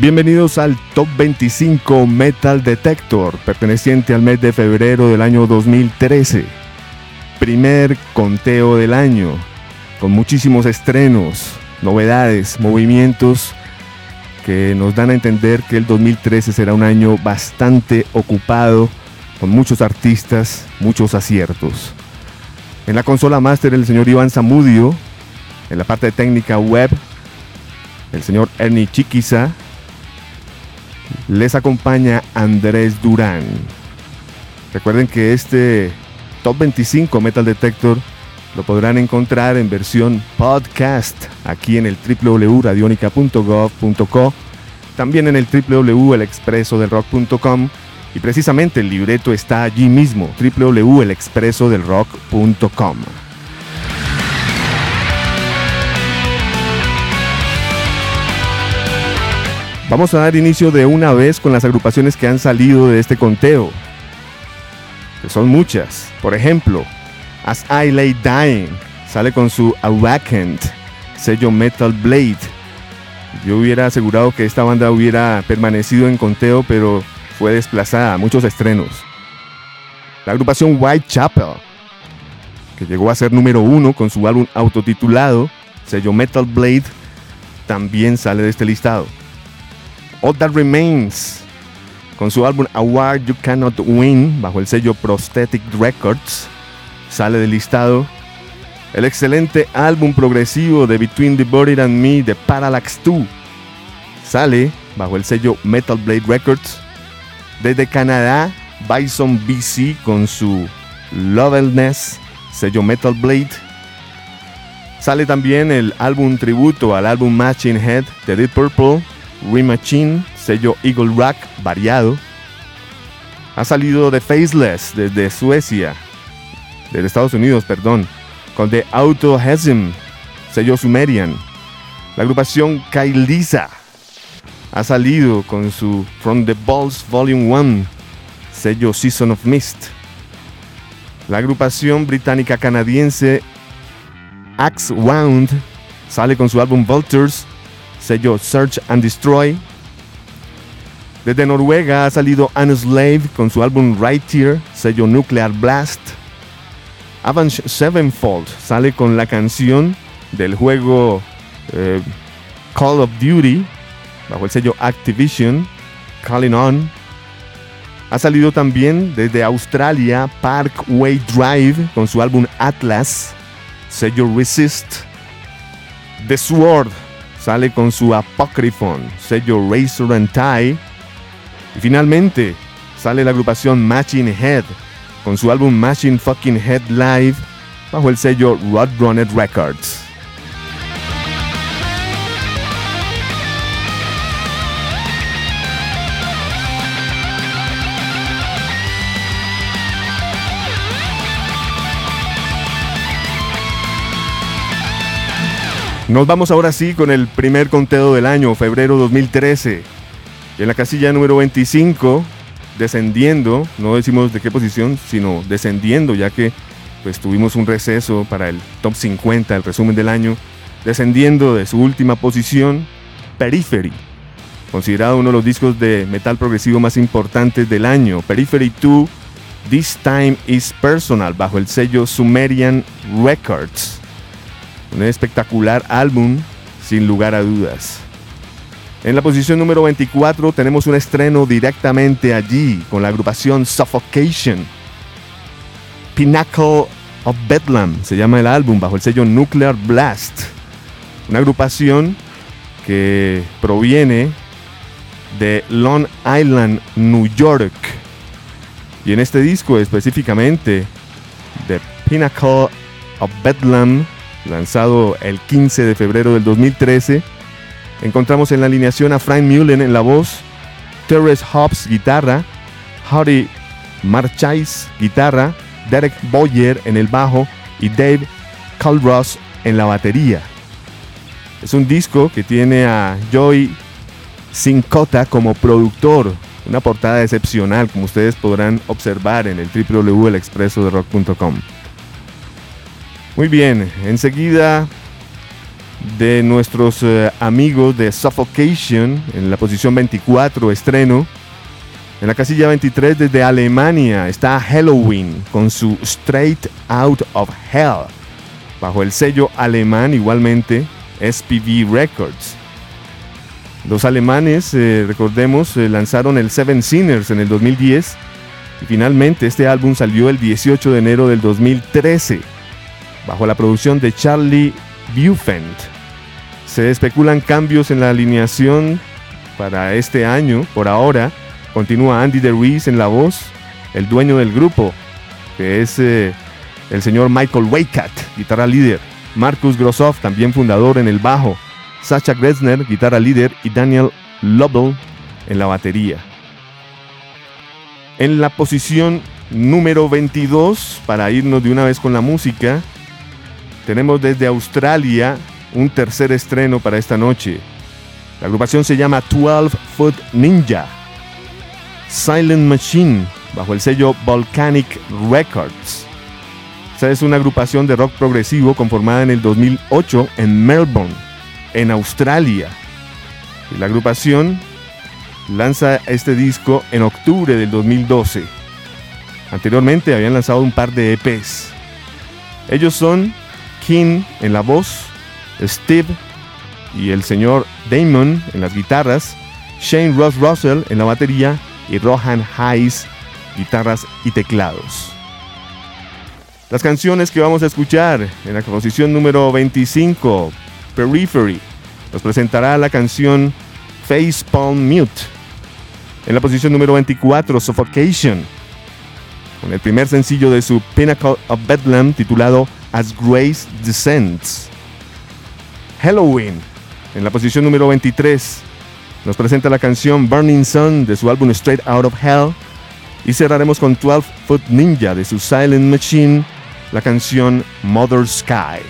Bienvenidos al Top 25 Metal Detector, perteneciente al mes de febrero del año 2013. Primer conteo del año, con muchísimos estrenos, novedades, movimientos que nos dan a entender que el 2013 será un año bastante ocupado, con muchos artistas, muchos aciertos. En la consola master el señor Iván Zamudio, en la parte técnica web el señor Ernie Chiquiza, les acompaña Andrés Durán. Recuerden que este Top 25 Metal Detector lo podrán encontrar en versión podcast aquí en el www.radionica.gov.co, también en el www.elexpresodelrock.com y precisamente el libreto está allí mismo, www.elexpresodelrock.com. Vamos a dar inicio de una vez con las agrupaciones que han salido de este conteo, son muchas. Por ejemplo, As I Lay Dying sale con su Awakened, sello Metal Blade. Yo hubiera asegurado que esta banda hubiera permanecido en conteo, pero fue desplazada, muchos estrenos. La agrupación Whitechapel, que llegó a ser número uno con su álbum autotitulado, sello Metal Blade, también sale de este listado. All That Remains, con su álbum Award You Cannot Win, bajo el sello Prosthetic Records, sale del listado. El excelente álbum progresivo de Between the Body and Me de Parallax 2 sale bajo el sello Metal Blade Records. Desde Canadá, Bison BC con su Lovelness, sello Metal Blade. Sale también el álbum tributo al álbum Machine Head de Deep Purple, Remachine, sello Eagle Rock variado. Ha salido de Faceless desde Suecia, desde Estados Unidos, perdón, con The Auto Hesem, sello Sumerian. La agrupación Kailisa ha salido con su From the Balls Volume 1, sello Season of Mist. La agrupación británica canadiense Axe Wound sale con su álbum Vultures, sello Search and Destroy. Desde Noruega ha salido Slave con su álbum Right Here, sello Nuclear Blast. Avenged Sevenfold sale con la canción del juego eh, Call of Duty, bajo el sello Activision, Calling On. Ha salido también desde Australia Parkway Drive con su álbum Atlas, sello Resist. The Sword sale con su Apocryphon, sello Razor and Tie. Y finalmente sale la agrupación Machine Head con su álbum Machine Fucking Head Live bajo el sello Roadrunner Records. Nos vamos ahora sí con el primer conteo del año, febrero 2013. en la casilla número 25, descendiendo, no decimos de qué posición, sino descendiendo, ya que pues tuvimos un receso para el top 50, el resumen del año, descendiendo de su última posición, Periphery, considerado uno de los discos de metal progresivo más importantes del año, Periphery 2, This Time is Personal, bajo el sello Sumerian Records. Un espectacular álbum, sin lugar a dudas. En la posición número 24 tenemos un estreno directamente allí con la agrupación Suffocation. Pinnacle of Bedlam se llama el álbum bajo el sello Nuclear Blast. Una agrupación que proviene de Long Island, New York. Y en este disco específicamente de Pinnacle of Bedlam lanzado el 15 de febrero del 2013. Encontramos en la alineación a Frank Mullen en la voz, Terrence Hobbs guitarra, Harry Marchais guitarra, Derek Boyer en el bajo y Dave Calross en la batería. Es un disco que tiene a Joey Sincota como productor, una portada excepcional como ustedes podrán observar en el www.elexpresoderock.com. Muy bien, enseguida de nuestros eh, amigos de Suffocation en la posición 24, estreno. En la casilla 23 desde Alemania está Halloween con su Straight Out of Hell, bajo el sello alemán igualmente SPV Records. Los alemanes, eh, recordemos, eh, lanzaron el Seven Sinners en el 2010 y finalmente este álbum salió el 18 de enero del 2013 bajo la producción de Charlie Bufend. Se especulan cambios en la alineación para este año, por ahora, Continúa Andy DeRuiz en la voz, el dueño del grupo, que es eh, el señor Michael Waycat, guitarra líder. Marcus Grossoff, también fundador en el bajo. Sacha Gresner, guitarra líder. Y Daniel Lovell en la batería. En la posición número 22, para irnos de una vez con la música, tenemos desde Australia un tercer estreno para esta noche. La agrupación se llama 12 Foot Ninja. Silent Machine, bajo el sello Volcanic Records. Esta es una agrupación de rock progresivo conformada en el 2008 en Melbourne, en Australia. Y la agrupación lanza este disco en octubre del 2012. Anteriormente habían lanzado un par de EPs. Ellos son King en la voz, Steve y el señor Damon en las guitarras, Shane Ross Russell en la batería y Rohan Hayes, guitarras y teclados. Las canciones que vamos a escuchar en la composición número 25, Periphery, nos presentará la canción Face Palm Mute. En la posición número 24, Suffocation, con el primer sencillo de su Pinnacle of Bedlam titulado As Grace Descends. Halloween, en la posición número 23, nos presenta la canción Burning Sun de su álbum Straight Out of Hell. Y cerraremos con 12 Foot Ninja de su Silent Machine, la canción Mother Sky.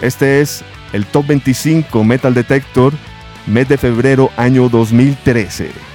Este es el Top 25 Metal Detector, mes de febrero año 2013.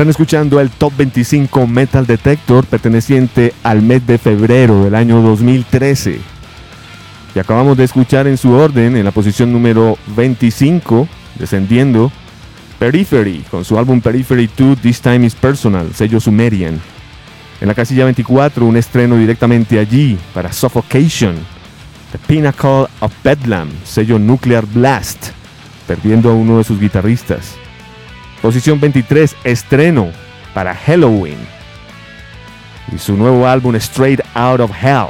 Están escuchando el Top 25 Metal Detector perteneciente al mes de febrero del año 2013. Y acabamos de escuchar en su orden, en la posición número 25, descendiendo, Periphery, con su álbum Periphery 2 This Time is Personal, sello Sumerian. En la casilla 24, un estreno directamente allí para Suffocation, The Pinnacle of Bedlam, sello Nuclear Blast, perdiendo a uno de sus guitarristas. Posición 23, estreno para Halloween. Y su nuevo álbum Straight Out of Hell,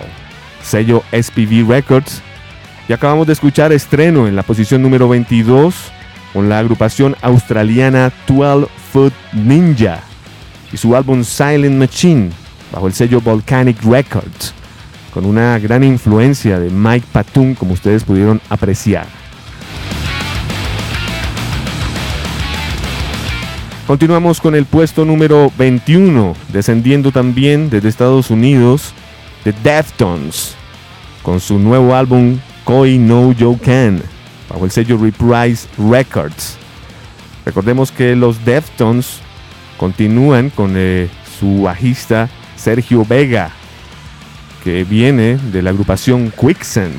sello SPV Records. Y acabamos de escuchar estreno en la posición número 22 con la agrupación australiana 12 Foot Ninja y su álbum Silent Machine bajo el sello Volcanic Records, con una gran influencia de Mike Patton como ustedes pudieron apreciar. Continuamos con el puesto número 21, descendiendo también desde Estados Unidos, The Deftones, con su nuevo álbum Koi No You Can, bajo el sello Reprise Records. Recordemos que los Deftones continúan con eh, su bajista Sergio Vega, que viene de la agrupación Quicksand.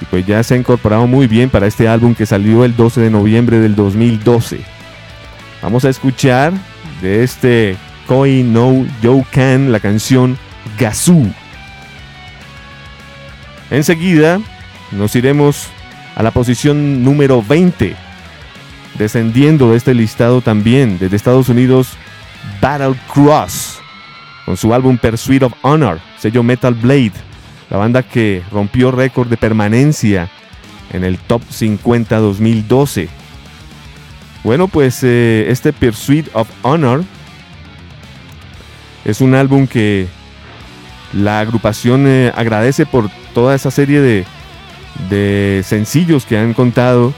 Y pues ya se ha incorporado muy bien para este álbum que salió el 12 de noviembre del 2012. Vamos a escuchar de este Koi no Kan, la canción Gazoo. Enseguida nos iremos a la posición número 20, descendiendo de este listado también desde Estados Unidos, Battle Cross, con su álbum Pursuit of Honor, sello Metal Blade, la banda que rompió récord de permanencia en el Top 50 2012. Bueno, pues eh, este Pursuit of Honor es un álbum que la agrupación eh, agradece por toda esa serie de, de sencillos que han contado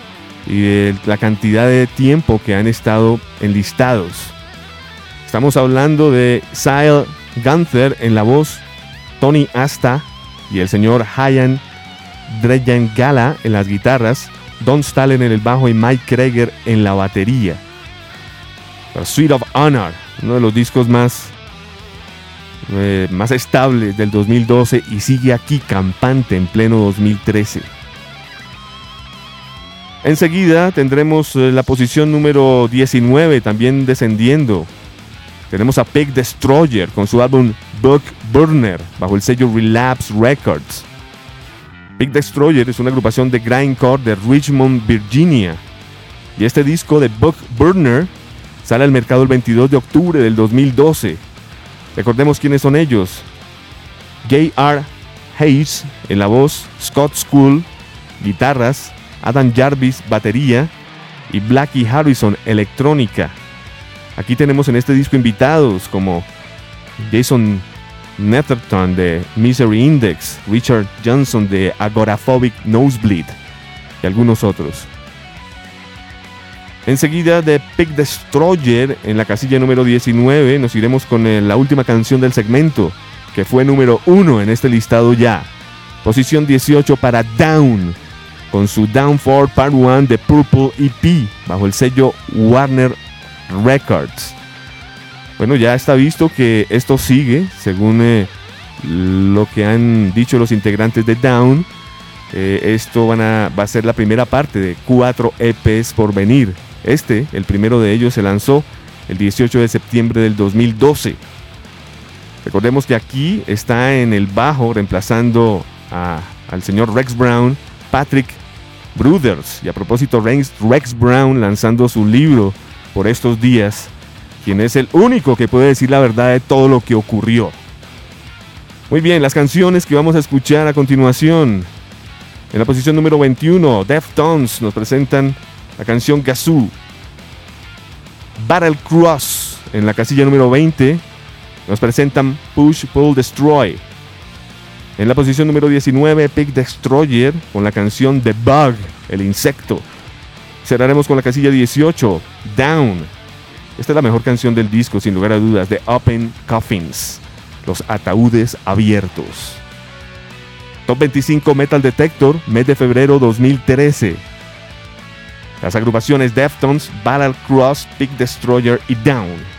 y la cantidad de tiempo que han estado enlistados. Estamos hablando de Sile Gunther en la voz, Tony Asta y el señor Hayan Dreyan Gala en las guitarras, Don Stalin en el bajo y Mike Kreger en la batería. Suite of Honor, uno de los discos más, eh, más estables del 2012 y sigue aquí campante en pleno 2013. Enseguida tendremos eh, la posición número 19 también descendiendo. Tenemos a Pig Destroyer con su álbum Book Burner bajo el sello Relapse Records. Big Destroyer es una agrupación de grindcore de Richmond, Virginia. Y este disco de Book Burner sale al mercado el 22 de octubre del 2012. Recordemos quiénes son ellos. J.R. Hayes en la voz, Scott School, guitarras, Adam Jarvis, batería y Blackie Harrison, electrónica. Aquí tenemos en este disco invitados como Jason Netherton de Misery Index, Richard Johnson de Agoraphobic Nosebleed y algunos otros. Enseguida de Pig Destroyer en la casilla número 19 nos iremos con eh, la última canción del segmento que fue número 1 en este listado ya. Posición 18 para Down con su Down for Part 1 de Purple EP bajo el sello Warner Records. Bueno, ya está visto que esto sigue, según eh, lo que han dicho los integrantes de Down. Eh, esto va a ser la primera parte de cuatro EPs por venir. Este, el primero de ellos, se lanzó el 18 de septiembre del 2012. Recordemos que aquí está en el bajo reemplazando al señor Rex Brown, Patrick Brothers. Y a propósito, Rex, Rex Brown lanzando su libro por estos días quien es el único que puede decir la verdad de todo lo que ocurrió. Muy bien, las canciones que vamos a escuchar a continuación. En la posición número 21, Deftones nos presentan la canción Gazoo. Battle Cross en la casilla número 20 nos presentan Push, Pull, Destroy. En la posición número 19, Pig Destroyer con la canción The Bug, el insecto. Cerraremos con la casilla 18, Down esta es la mejor canción del disco, sin lugar a dudas, de Open Coffins, los ataúdes abiertos. Top 25 Metal Detector, mes de febrero 2013. Las agrupaciones Deftones, Battle Cross, Big Destroyer y Down.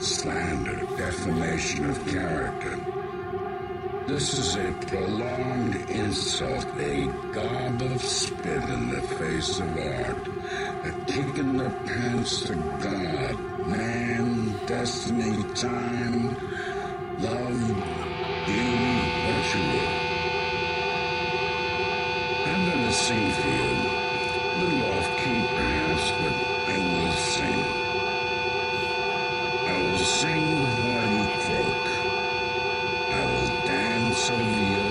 Slander, defamation of character. This is a prolonged insult, a gob of spit in the face of art, a kick in the pants to God, man, destiny, time, love, beauty, will. I'm gonna sing for you. A little off key, perhaps, but I will sing. I will sing while you croak. I will dance over your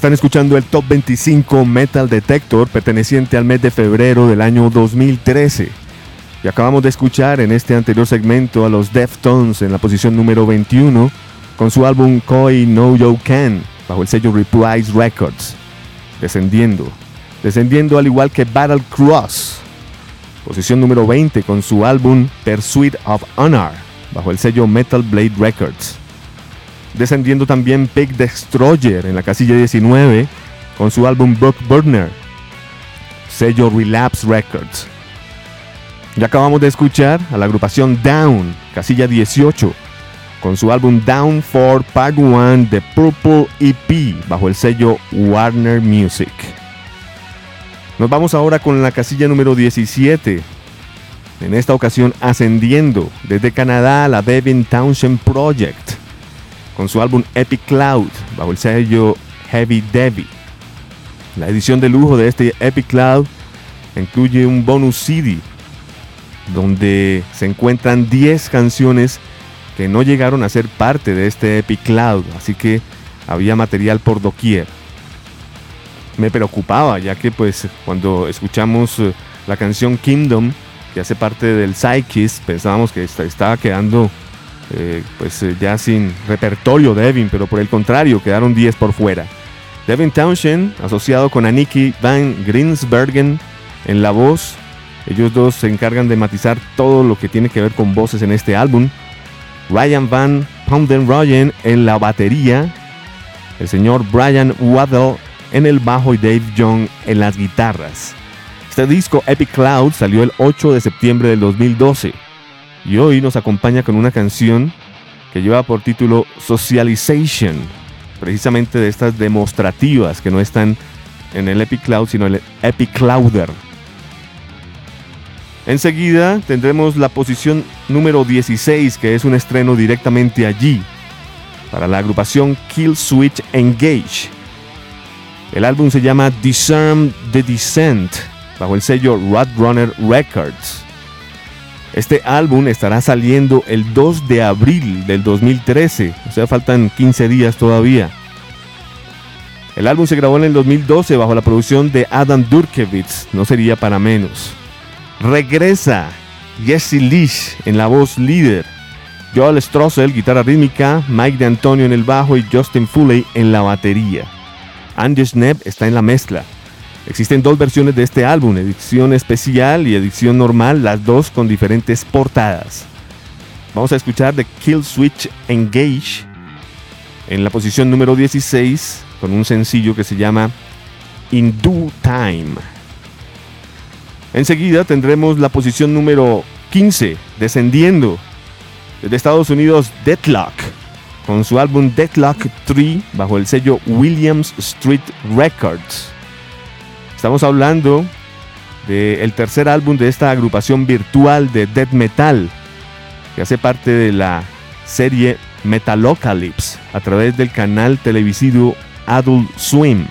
Están escuchando el Top 25 Metal Detector perteneciente al mes de febrero del año 2013. Y acabamos de escuchar en este anterior segmento a los Deftones en la posición número 21 con su álbum Koi No You Can bajo el sello Reprise Records. Descendiendo. Descendiendo al igual que Battle Cross. Posición número 20 con su álbum Pursuit of Honor bajo el sello Metal Blade Records descendiendo también Pig Destroyer en la casilla 19 con su álbum Book Burner, sello Relapse Records. Ya acabamos de escuchar a la agrupación Down, casilla 18, con su álbum Down for Part 1 de Purple EP bajo el sello Warner Music. Nos vamos ahora con la casilla número 17. En esta ocasión ascendiendo desde Canadá a la Devin Townshend Project con su álbum Epic Cloud bajo el sello Heavy Debbie. La edición de lujo de este Epic Cloud incluye un bonus CD donde se encuentran 10 canciones que no llegaron a ser parte de este Epic Cloud, así que había material por doquier. me preocupaba, ya que pues cuando escuchamos eh, la canción Kingdom, que hace parte del Psychis, pensábamos que esta- estaba quedando eh, pues eh, ya sin repertorio Devin, pero por el contrario, quedaron 10 por fuera. Devin Townshend, asociado con Aniki Van Greensbergen en la voz, ellos dos se encargan de matizar todo lo que tiene que ver con voces en este álbum. Ryan Van Ponden en la batería, el señor Brian Waddell en el bajo y Dave Young en las guitarras. Este disco Epic Cloud salió el 8 de septiembre del 2012 y hoy nos acompaña con una canción que lleva por título Socialization, precisamente de estas demostrativas que no están en el Epic Cloud sino en el Epic Clouder. Enseguida tendremos la posición número 16 que es un estreno directamente allí para la agrupación Kill Switch Engage. El álbum se llama Discern the Descent bajo el sello Roadrunner Records. Este álbum estará saliendo el 2 de abril del 2013, o sea, faltan 15 días todavía. El álbum se grabó en el 2012 bajo la producción de Adam Durkevitz, no sería para menos. Regresa Jesse Leach en la voz líder, Joel Strossel, guitarra rítmica, Mike de Antonio en el bajo y Justin Foley en la batería. Andy Schnepp está en la mezcla. Existen dos versiones de este álbum, edición especial y edición normal, las dos con diferentes portadas. Vamos a escuchar The Kill Switch Engage en la posición número 16 con un sencillo que se llama In Due Time. Enseguida tendremos la posición número 15, descendiendo desde Estados Unidos, Deadlock, con su álbum Deadlock 3 bajo el sello Williams Street Records. Estamos hablando del tercer álbum de esta agrupación virtual de death metal, que hace parte de la serie Metalocalypse a través del canal televisivo Adult Swim.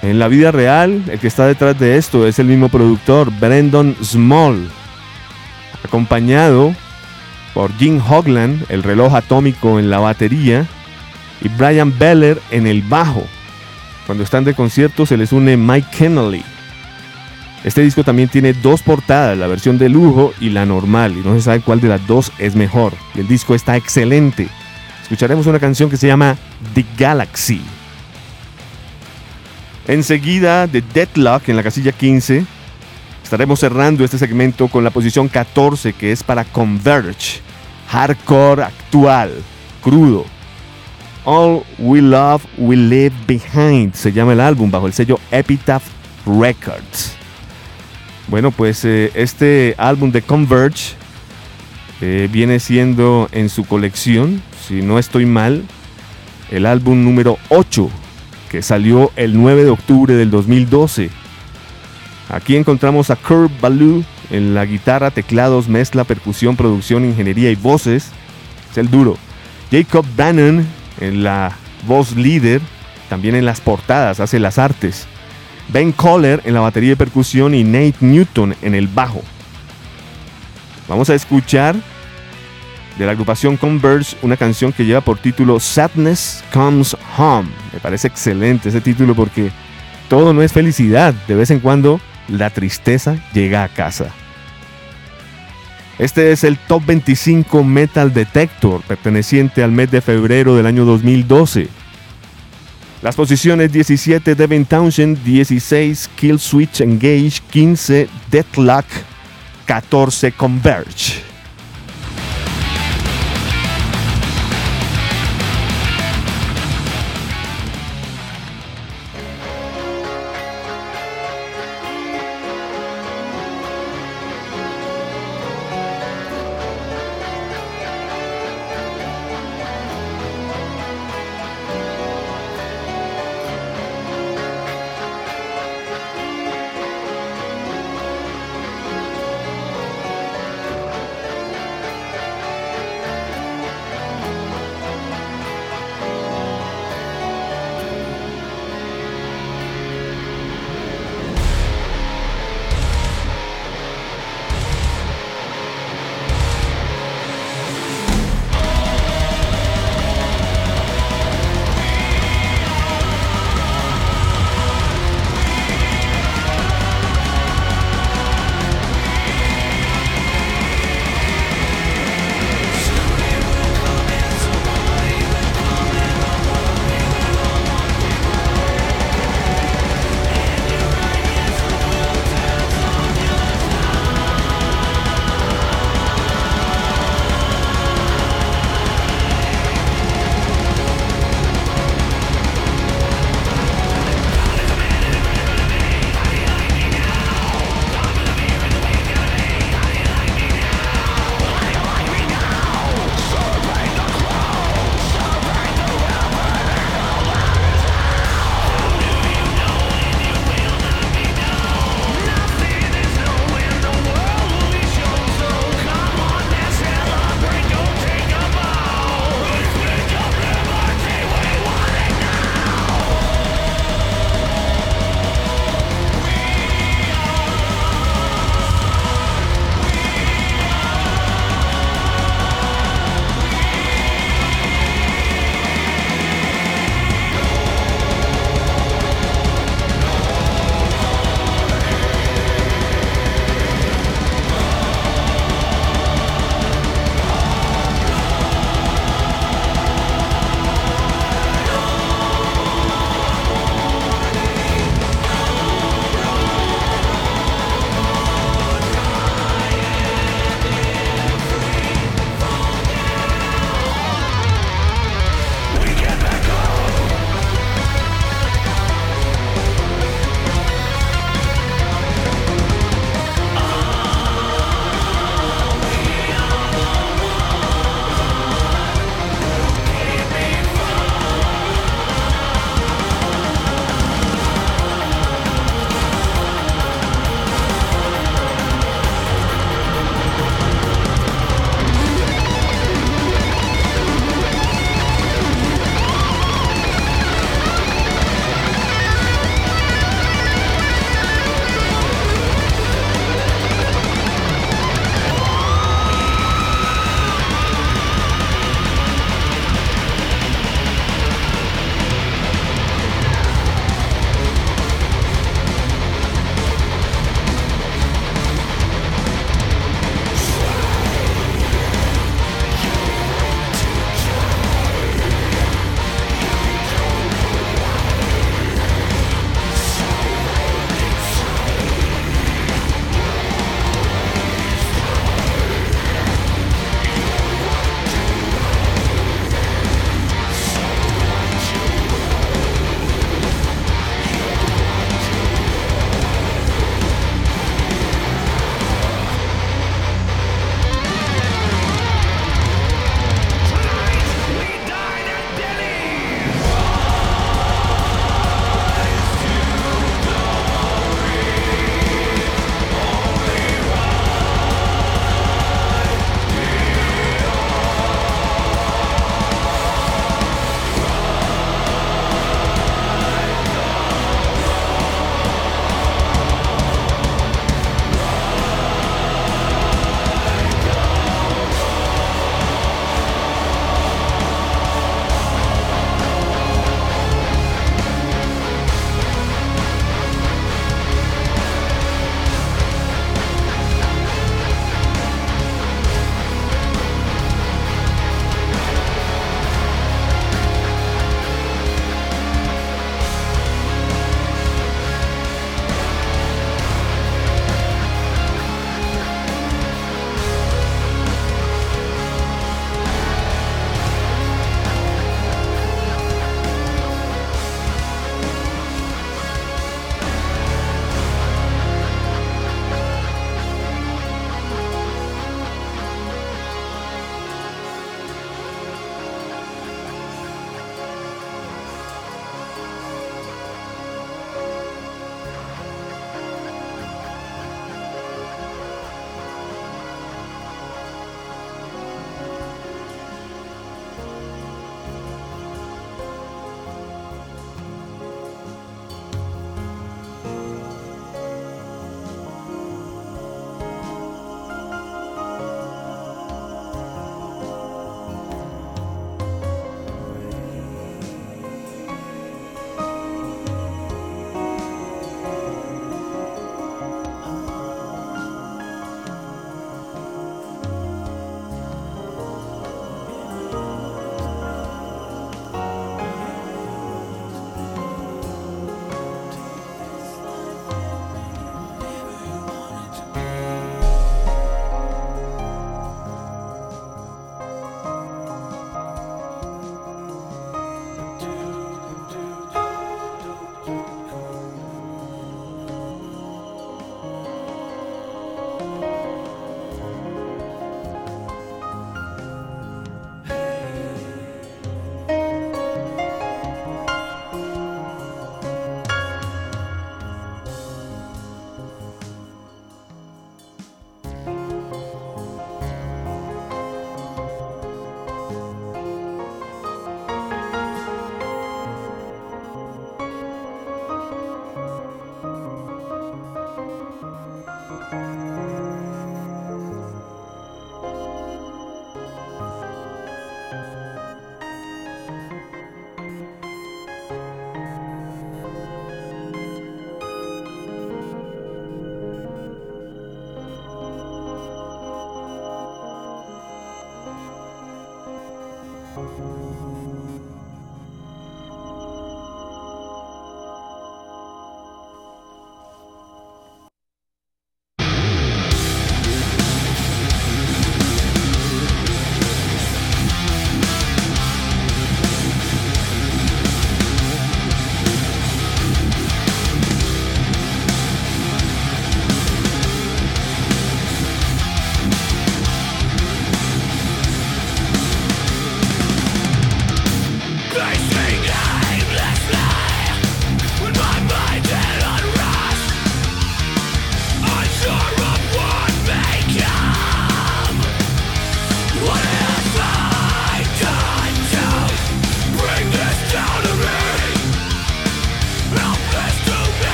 En la vida real, el que está detrás de esto es el mismo productor, Brendan Small, acompañado por Jim Hogland, el reloj atómico en la batería, y Brian Beller en el bajo. Cuando están de concierto se les une Mike Kennelly. Este disco también tiene dos portadas, la versión de lujo y la normal, y no se sabe cuál de las dos es mejor. El disco está excelente. Escucharemos una canción que se llama The Galaxy. Enseguida de Deadlock en la casilla 15, estaremos cerrando este segmento con la posición 14 que es para Converge, hardcore actual, crudo. All We Love, We Leave Behind se llama el álbum bajo el sello Epitaph Records. Bueno, pues eh, este álbum de Converge eh, viene siendo en su colección, si no estoy mal, el álbum número 8 que salió el 9 de octubre del 2012. Aquí encontramos a Kurt Ballou en la guitarra, teclados, mezcla, percusión, producción, ingeniería y voces. Es el duro. Jacob Bannon la voz líder, también en las portadas, hace las artes. Ben Coller en la batería y percusión y Nate Newton en el bajo. Vamos a escuchar de la agrupación Converge una canción que lleva por título Sadness Comes Home. Me parece excelente ese título porque todo no es felicidad. De vez en cuando la tristeza llega a casa. Este es el Top 25 Metal Detector, perteneciente al mes de febrero del año 2012. Las posiciones 17 Devin Townshend, 16 Kill Switch Engage, 15 Deathlock, 14 Converge.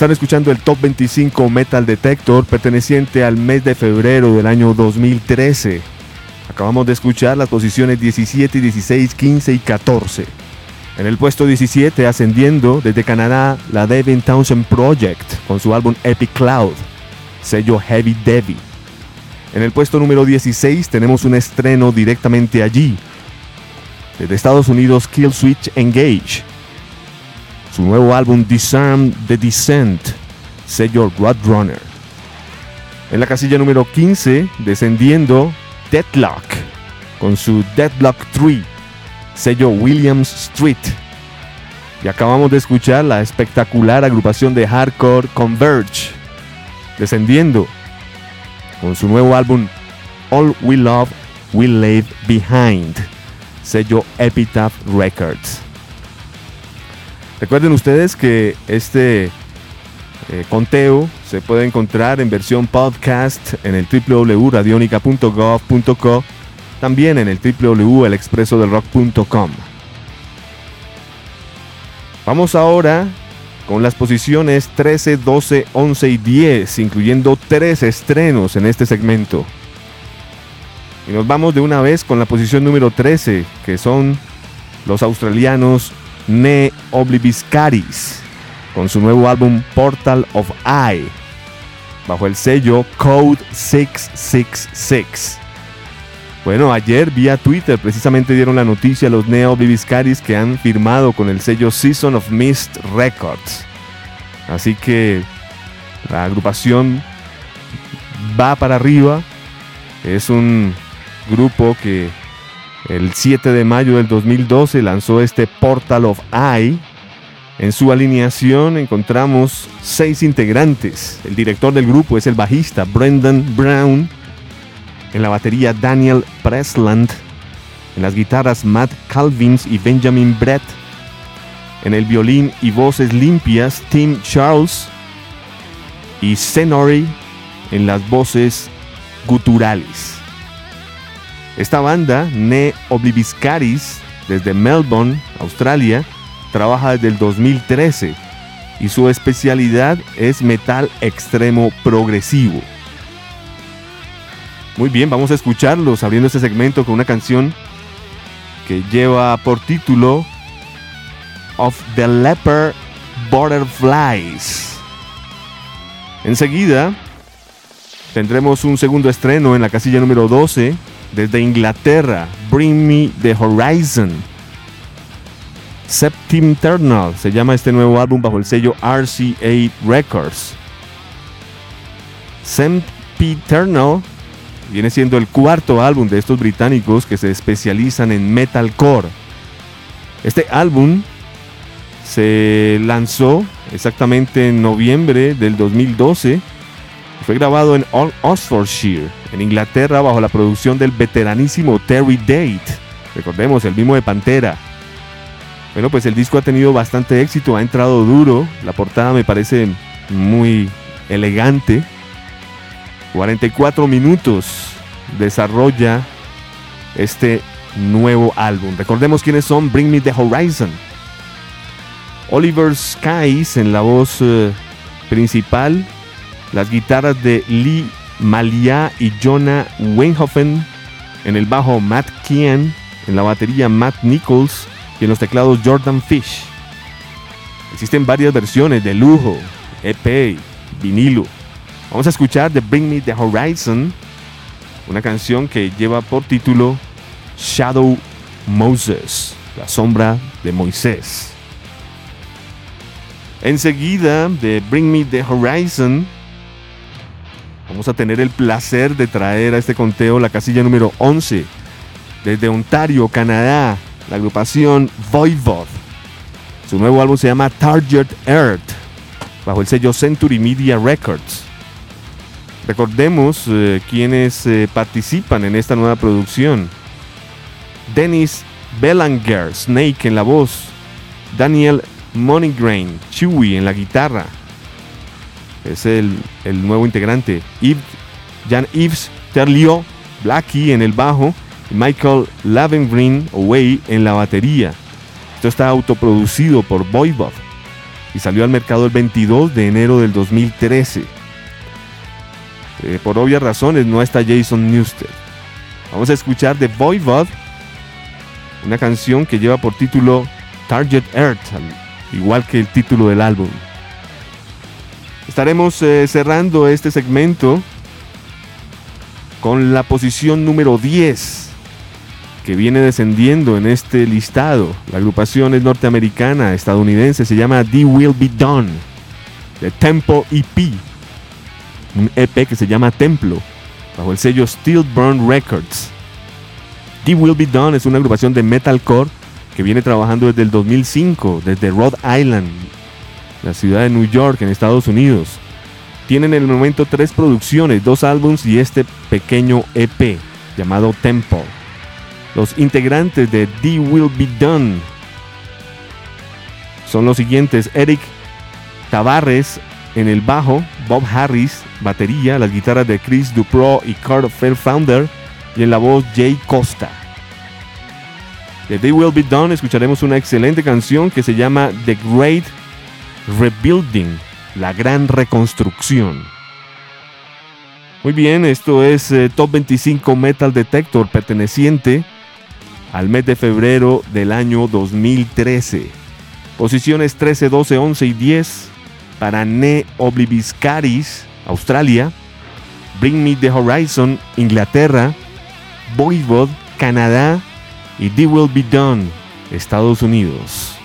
Están escuchando el Top 25 Metal Detector perteneciente al mes de febrero del año 2013. Acabamos de escuchar las posiciones 17, 16, 15 y 14. En el puesto 17, ascendiendo desde Canadá, la Devin Townsend Project con su álbum Epic Cloud, sello Heavy Devi. En el puesto número 16 tenemos un estreno directamente allí, desde Estados Unidos, Kill Switch Engage. Su nuevo álbum Disarm the Descent, sello Roadrunner. En la casilla número 15, descendiendo, Deadlock, con su Deadlock 3, sello Williams Street. Y acabamos de escuchar la espectacular agrupación de hardcore Converge, descendiendo, con su nuevo álbum All We Love, We Leave Behind, sello Epitaph Records. Recuerden ustedes que este eh, conteo se puede encontrar en versión podcast en el www.radionica.gov.co, también en el www.elexpresodelrock.com. Vamos ahora con las posiciones 13, 12, 11 y 10, incluyendo tres estrenos en este segmento. Y nos vamos de una vez con la posición número 13, que son los australianos Ne Obliviscaris, con su nuevo álbum Portal of Eye, bajo el sello Code 666. Bueno, ayer vía Twitter precisamente dieron la noticia a los Neo Obliviscaris que han firmado con el sello Season of Mist Records. Así que la agrupación va para arriba. Es un grupo que el 7 de mayo del 2012 lanzó este Portal of Eye. En su alineación encontramos seis integrantes. El director del grupo es el bajista Brendan Brown. En la batería Daniel Presland. En las guitarras Matt Calvins y Benjamin Brett. En el violín y voces limpias Tim Charles. Y Senori en las voces guturales. Esta banda, Ne Obliviscaris, desde Melbourne, Australia, trabaja desde el 2013 y su especialidad es metal extremo progresivo. Muy bien, vamos a escucharlos abriendo este segmento con una canción que lleva por título Of the Leper Butterflies. Enseguida tendremos un segundo estreno en la casilla número 12 desde Inglaterra, Bring Me the Horizon. Septimternal se llama este nuevo álbum bajo el sello RCA Records. Sempiternal viene siendo el cuarto álbum de estos británicos que se especializan en metalcore. Este álbum se lanzó exactamente en noviembre del 2012 fue grabado en Oxfordshire, en Inglaterra, bajo la producción del veteranísimo Terry Date. Recordemos, el mismo de Pantera. Bueno, pues el disco ha tenido bastante éxito, ha entrado duro. La portada me parece muy elegante. 44 minutos desarrolla este nuevo álbum. Recordemos quiénes son Bring Me the Horizon. Oliver Skies en la voz eh, principal, las guitarras de Lee Malia y Jonah Weinhofen, en el bajo Matt Kian, en la batería Matt Nichols y en los teclados Jordan Fish. Existen varias versiones de lujo, EP, vinilo. Vamos a escuchar The Bring Me the Horizon, una canción que lleva por título Shadow Moses, la sombra de Moisés. Enseguida de Bring Me the Horizon, vamos a tener el placer de traer a este conteo la casilla número 11 desde Ontario, Canadá, la agrupación Voivod. Su nuevo álbum se llama Target Earth, bajo el sello Century Media Records. Recordemos eh, quienes eh, participan en esta nueva producción. Dennis Belanger, Snake en la voz. Daniel Moneygrain, Chewy en la guitarra. Es el, el nuevo integrante. Yves, Jean-Yves Terliot, Blackie en el bajo. Y Michael Lavengreen Away en la batería. Esto está autoproducido por Voivod. y salió al mercado el 22 de enero del 2013. Eh, por obvias razones no está Jason Newsted. Vamos a escuchar The Voivod, una canción que lleva por título Target Earth, al- igual que el título del álbum. Estaremos eh, cerrando este segmento con la posición número 10 que viene descendiendo en este listado. La agrupación es norteamericana, estadounidense, se llama The Will Be Done, de Tempo EP, un EP que se llama Templo, bajo el sello Steel Burn Records. The Will Be Done es una agrupación de metalcore que viene trabajando desde el 2005, desde Rhode Island, la ciudad de New York, en Estados Unidos. Tienen en el momento tres producciones, dos álbums y este pequeño EP llamado Tempo. Los integrantes de The Will Be Done son los siguientes: Eric Tavares en el bajo, Bob Harris, batería, las guitarras de Chris Dupro y Kurt Fairfounder, y en la voz Jay Costa. De The Will Be Done escucharemos una excelente canción que se llama The Great Rebuilding, la gran reconstrucción. Muy bien, esto es eh, Top 25 Metal Detector perteneciente al mes de febrero del año 2013. Posiciones 13, 12, 11 y 10 para Ne Obliviscaris, Australia. Bring Me the Horizon, Inglaterra. Voivod, Canadá. Y The Will Be Done, Estados Unidos.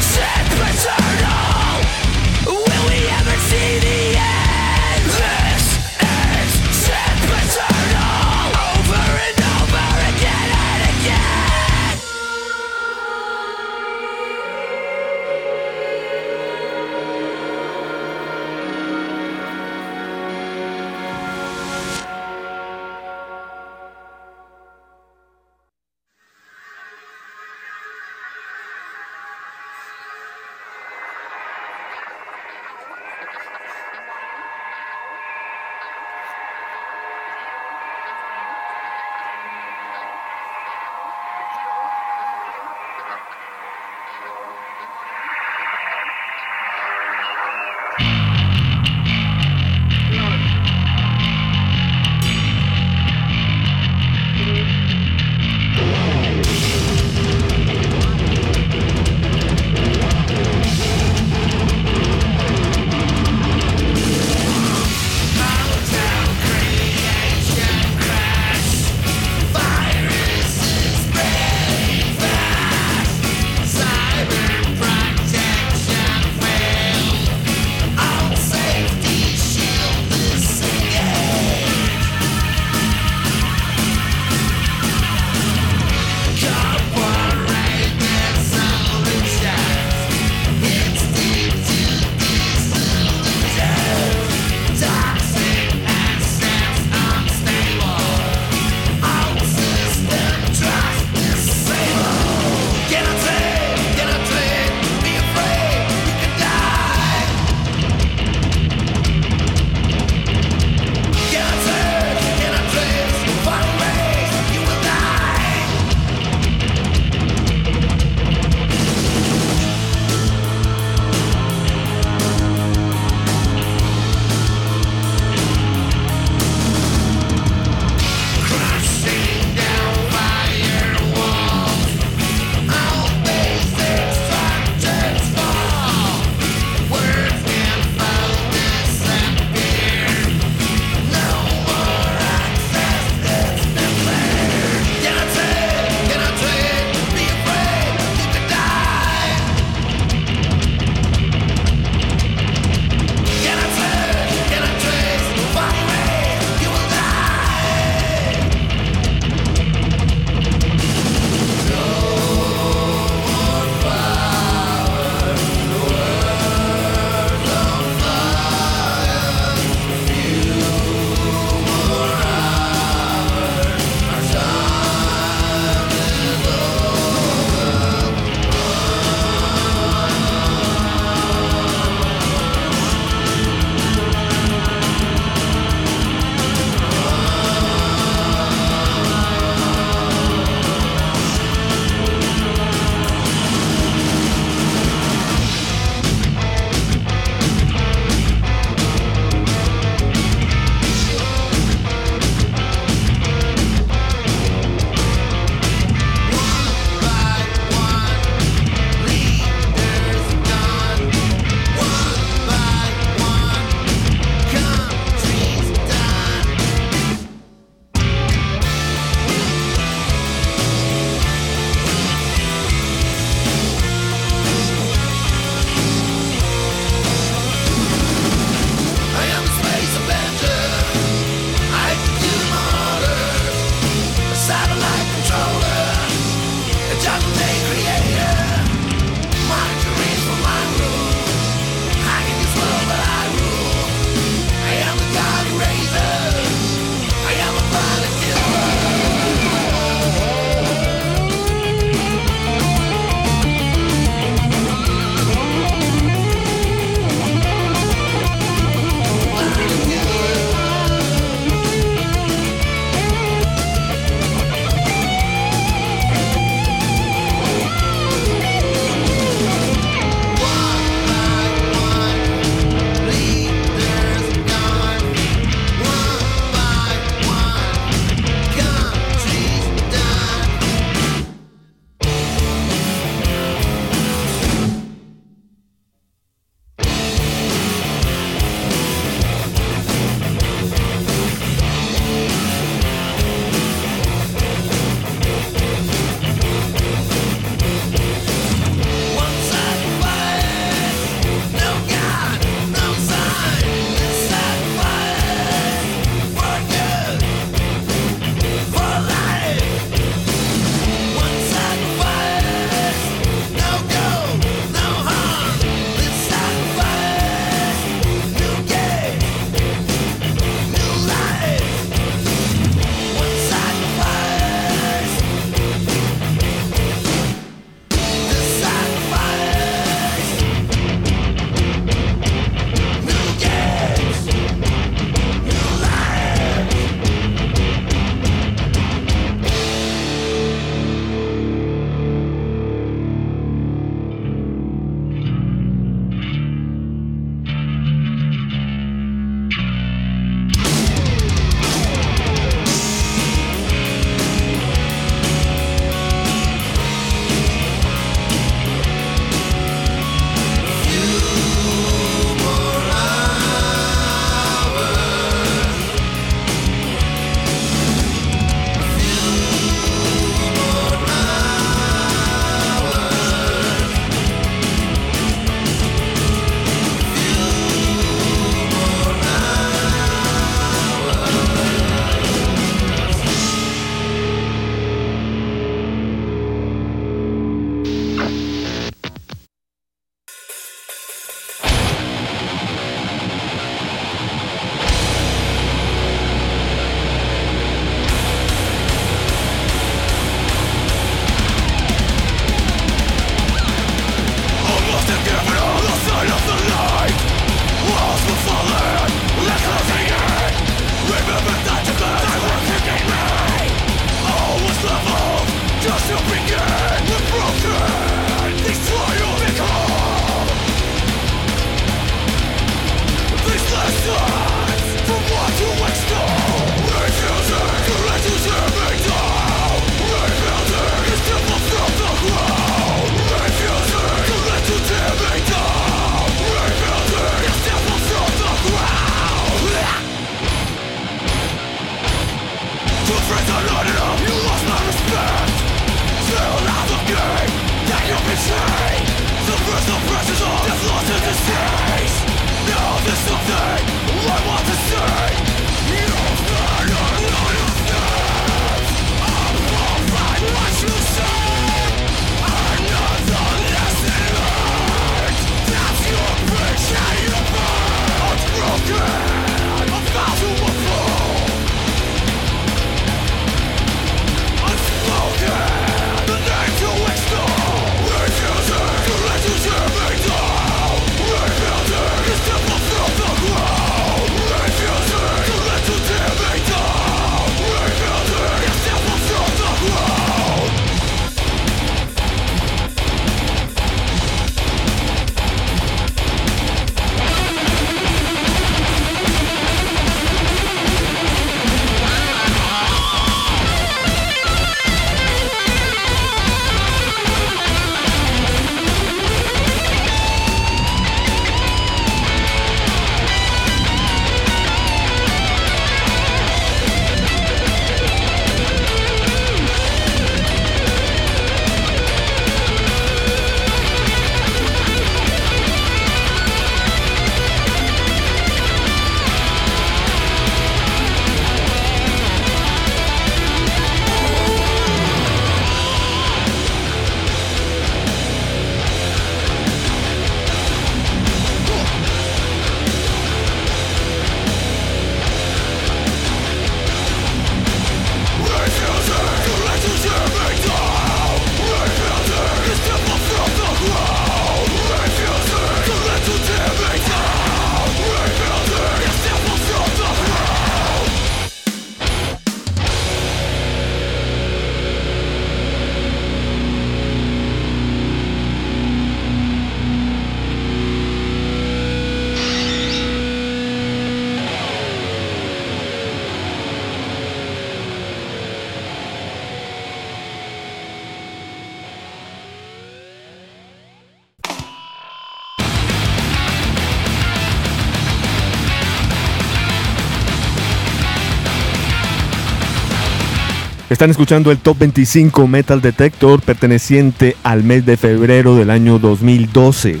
Están escuchando el Top 25 Metal Detector perteneciente al mes de febrero del año 2012.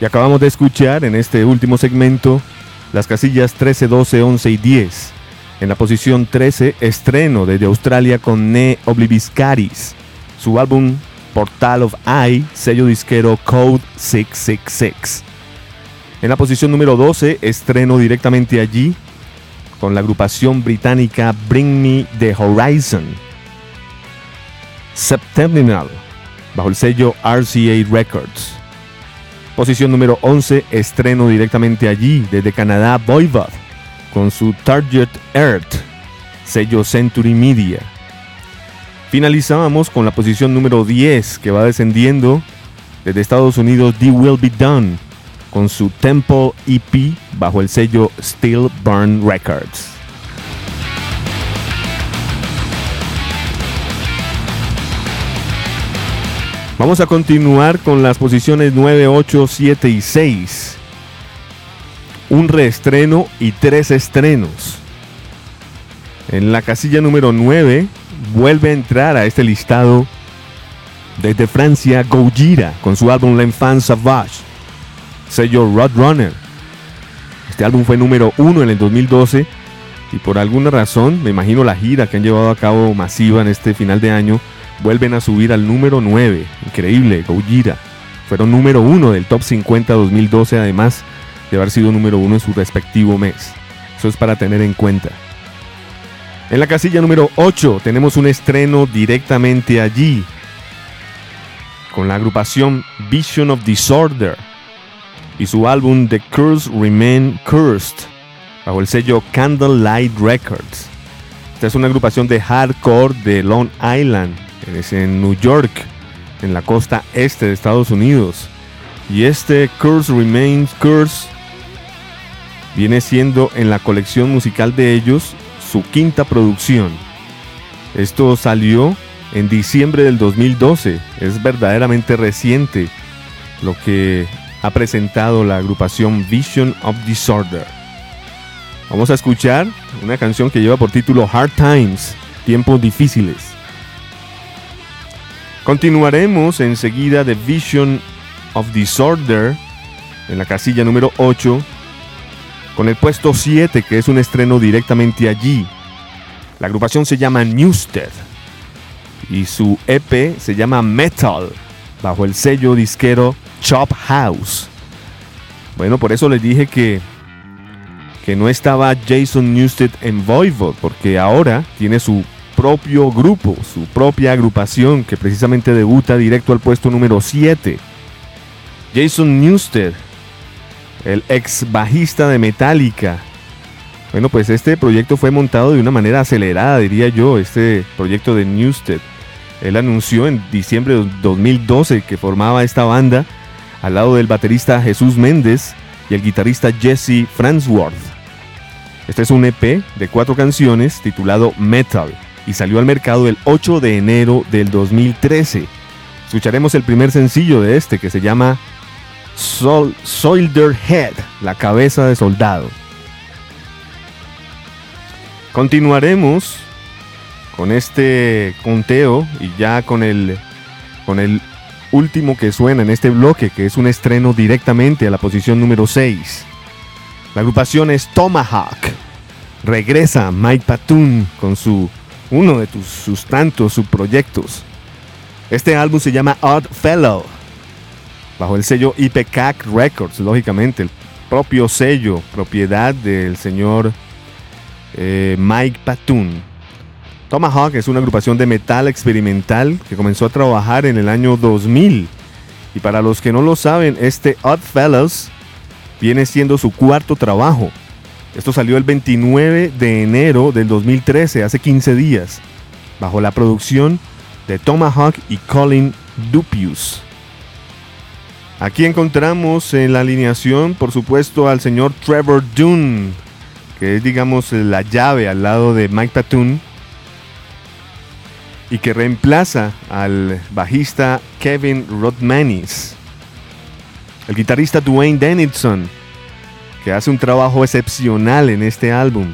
Y acabamos de escuchar en este último segmento las casillas 13, 12, 11 y 10. En la posición 13, estreno desde Australia con Ne Obliviscaris, su álbum Portal of Eye, sello disquero Code 666. En la posición número 12, estreno directamente allí con la agrupación británica Bring Me the Horizon. Septemnal, bajo el sello RCA Records. Posición número 11, estreno directamente allí, desde Canadá, Voivod, con su Target Earth, sello Century Media. Finalizábamos con la posición número 10, que va descendiendo desde Estados Unidos, The Will Be Done, con su Temple EP bajo el sello Still Burn Records. Vamos a continuar con las posiciones 9, 8, 7 y 6. Un reestreno y tres estrenos. En la casilla número 9 vuelve a entrar a este listado desde Francia Gojira con su álbum L'Enfant Sauvage, sello Roadrunner. Este álbum fue número 1 en el 2012 y por alguna razón, me imagino la gira que han llevado a cabo masiva en este final de año, vuelven a subir al número 9. Increíble, Gojira. Fueron número 1 del Top 50 2012 además de haber sido número 1 en su respectivo mes. Eso es para tener en cuenta. En la casilla número 8 tenemos un estreno directamente allí con la agrupación Vision of Disorder y su álbum The Curse Remain Cursed bajo el sello Candlelight Records. Esta es una agrupación de hardcore de Long Island, es en New York, en la costa este de Estados Unidos. Y este Curse Remains Curse viene siendo en la colección musical de ellos su quinta producción. Esto salió en diciembre del 2012, es verdaderamente reciente lo que ha presentado la agrupación Vision of Disorder. Vamos a escuchar una canción que lleva por título Hard Times, tiempos difíciles. Continuaremos enseguida de Vision of Disorder en la casilla número 8 con el puesto 7 que es un estreno directamente allí. La agrupación se llama Newstead y su EP se llama Metal bajo el sello disquero Chop House. Bueno, por eso les dije que que no estaba Jason Newsted en Voivod, porque ahora tiene su propio grupo, su propia agrupación que precisamente debuta directo al puesto número 7. Jason Newsted, el ex bajista de Metallica. Bueno, pues este proyecto fue montado de una manera acelerada, diría yo, este proyecto de Newsted. Él anunció en diciembre de 2012 que formaba esta banda al lado del baterista Jesús Méndez y el guitarrista Jesse Fransworth. Este es un EP de cuatro canciones titulado Metal y salió al mercado el 8 de enero del 2013. Escucharemos el primer sencillo de este que se llama Sol Soldier Head, la cabeza de soldado. Continuaremos con este conteo y ya con el con el último que suena en este bloque, que es un estreno directamente a la posición número 6. La agrupación es Tomahawk. Regresa Mike Patun con su uno de tus, sus tantos subproyectos. Este álbum se llama Odd Fellow, bajo el sello IPCAC Records, lógicamente, el propio sello, propiedad del señor eh, Mike Patun. Tomahawk es una agrupación de metal experimental que comenzó a trabajar en el año 2000. Y para los que no lo saben, este Odd Fellows viene siendo su cuarto trabajo. Esto salió el 29 de enero del 2013, hace 15 días, bajo la producción de Tomahawk y Colin Dupius. Aquí encontramos en la alineación, por supuesto, al señor Trevor Dune, que es, digamos, la llave al lado de Mike Patun, y que reemplaza al bajista Kevin Rodmanis. El guitarrista Dwayne Dennison, que hace un trabajo excepcional en este álbum.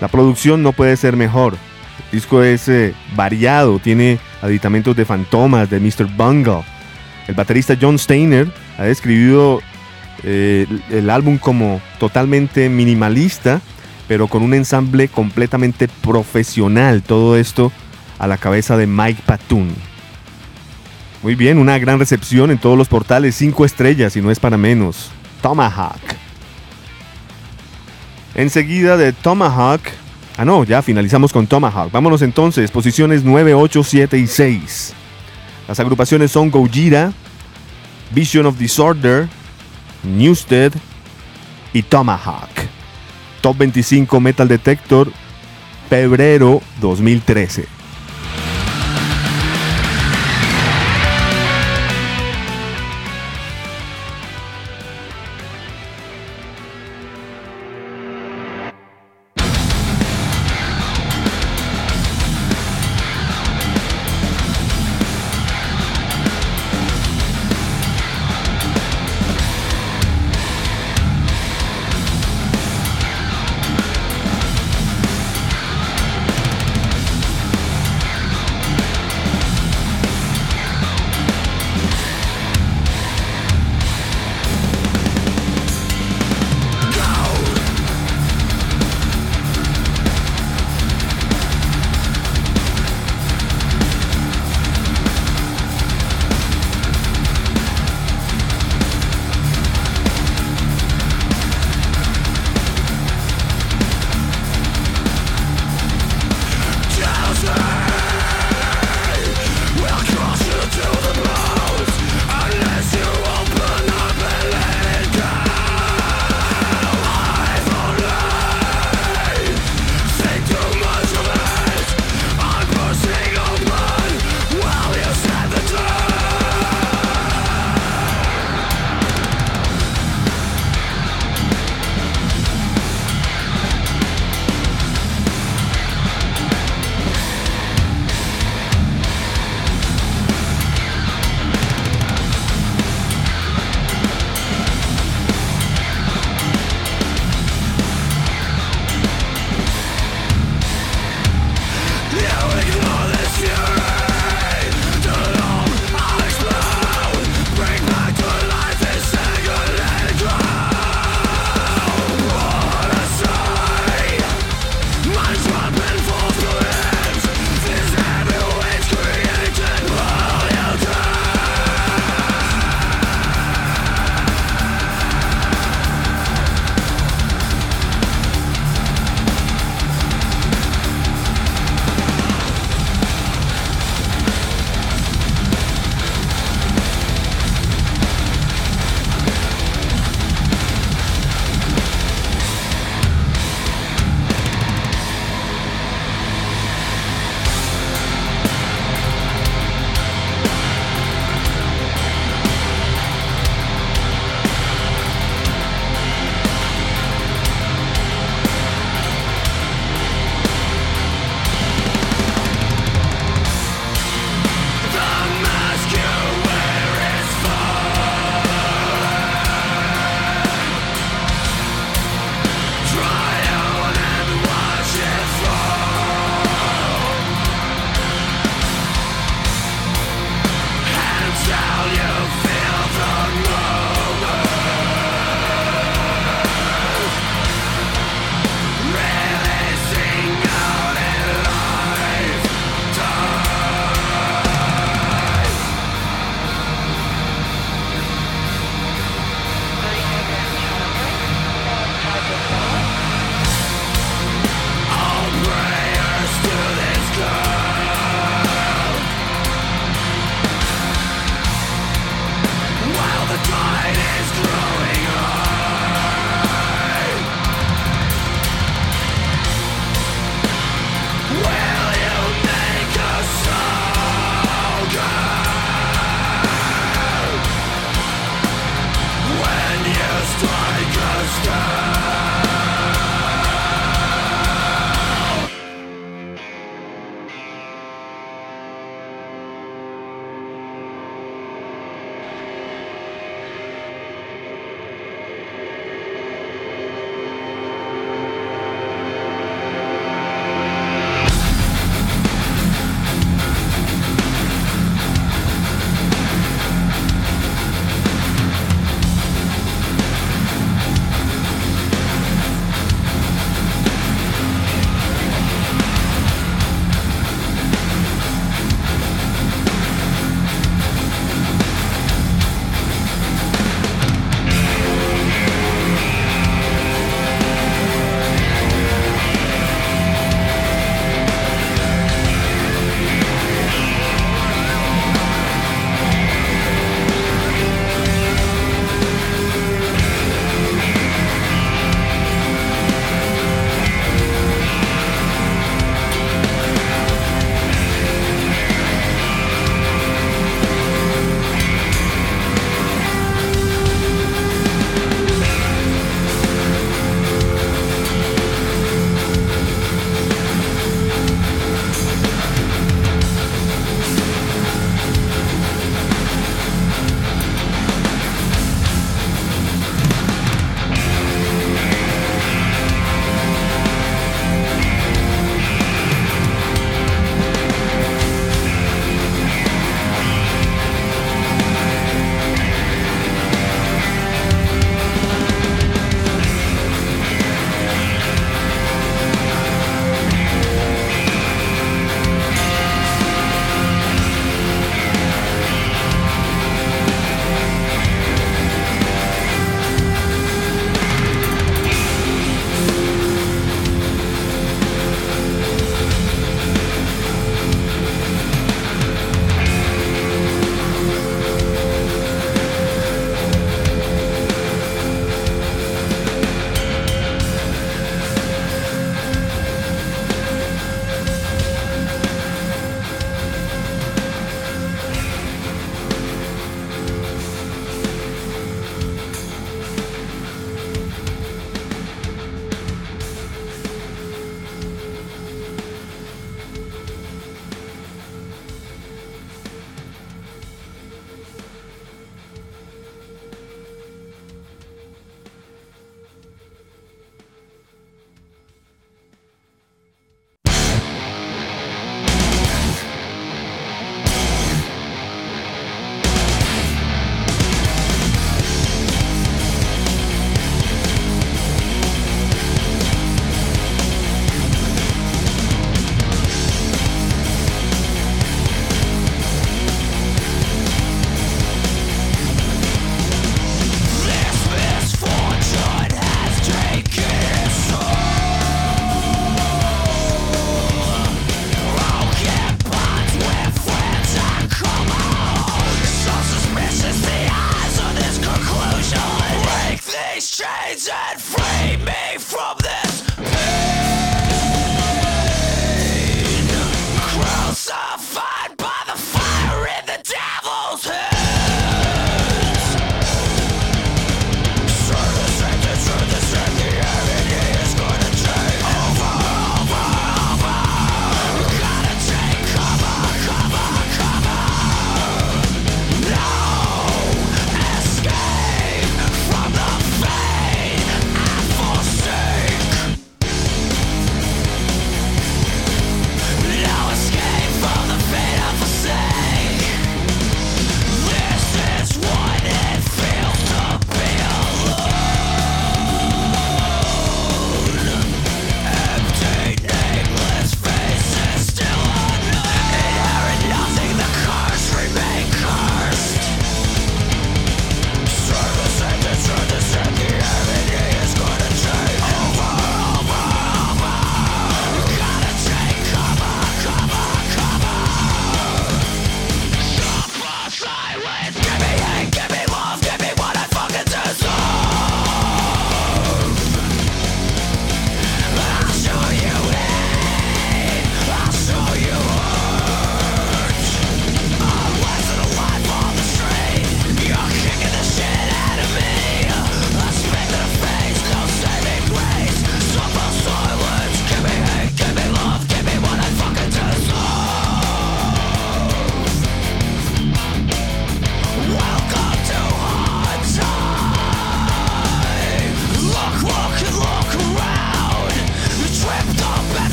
La producción no puede ser mejor. El disco es eh, variado, tiene aditamentos de Fantomas, de Mr. Bungle. El baterista John Steiner ha describido eh, el el álbum como totalmente minimalista, pero con un ensamble completamente profesional. Todo esto a la cabeza de Mike Patun. Muy bien, una gran recepción en todos los portales, 5 estrellas y no es para menos. Tomahawk. Enseguida de Tomahawk. Ah, no, ya finalizamos con Tomahawk. Vámonos entonces, posiciones 9, 8, 7 y 6. Las agrupaciones son Gojira, Vision of Disorder, Newsted y Tomahawk. Top 25 Metal Detector, febrero 2013.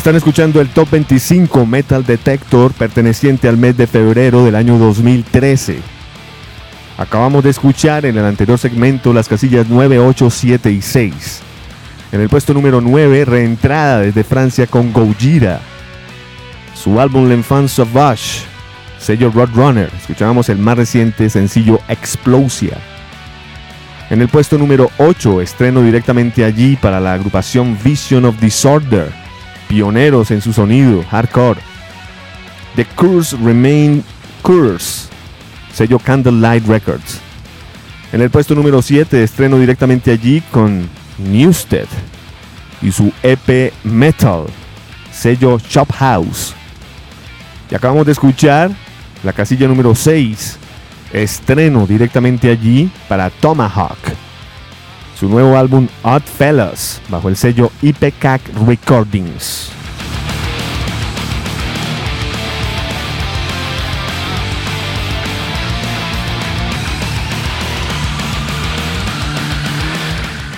Están escuchando el Top 25 Metal Detector perteneciente al mes de febrero del año 2013. Acabamos de escuchar en el anterior segmento las casillas 9, 8, 7 y 6. En el puesto número 9, reentrada desde Francia con Gojira. Su álbum L'Enfant Sauvage, sello Roadrunner. Escuchábamos el más reciente sencillo Explosia. En el puesto número 8, estreno directamente allí para la agrupación Vision of Disorder, pioneros en su sonido, hardcore. The Curse Remain Curse, sello Candlelight Records. En el puesto número 7, estreno directamente allí con Newsted y su EP Metal, sello Shop House. Y acabamos de escuchar la casilla número 6, estreno directamente allí para Tomahawk. Su nuevo álbum Odd Fellas bajo el sello IPCAC Recordings.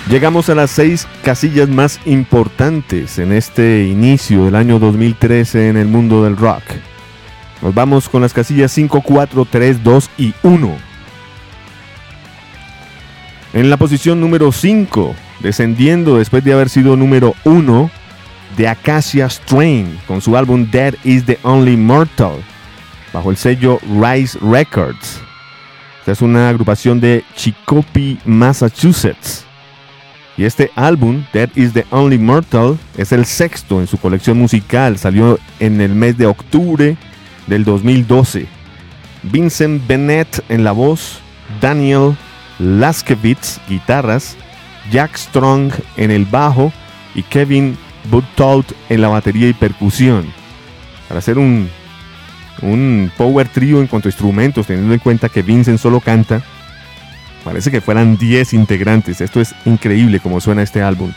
Llegamos a las seis casillas más importantes en este inicio del año 2013 en el mundo del rock. Nos vamos con las casillas 5, 4, 3, 2 y 1. En la posición número 5, descendiendo después de haber sido número 1, de Acacia Strain con su álbum Dead is the Only Mortal, bajo el sello Rise Records. Esta es una agrupación de Chicopee, Massachusetts. Y este álbum, Dead is the Only Mortal, es el sexto en su colección musical. Salió en el mes de octubre del 2012. Vincent Bennett en la voz, Daniel Laskevitz guitarras, Jack Strong en el bajo y Kevin Buttout en la batería y percusión. Para hacer un, un power trio en cuanto a instrumentos, teniendo en cuenta que Vincent solo canta, parece que fueran 10 integrantes. Esto es increíble como suena este álbum.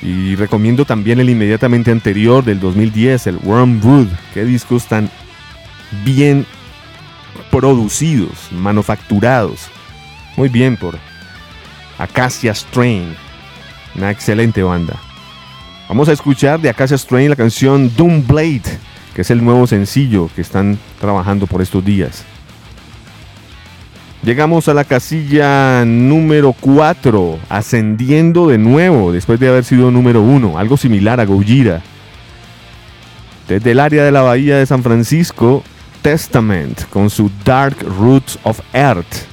Y recomiendo también el inmediatamente anterior del 2010, el Wormwood. Qué discos tan bien producidos, manufacturados. Muy bien por Acacia Strain. Una excelente banda. Vamos a escuchar de Acacia Strain la canción Doom Blade, que es el nuevo sencillo que están trabajando por estos días. Llegamos a la casilla número 4, ascendiendo de nuevo después de haber sido número 1, algo similar a Gojira. Desde el área de la bahía de San Francisco, Testament con su Dark Roots of Earth,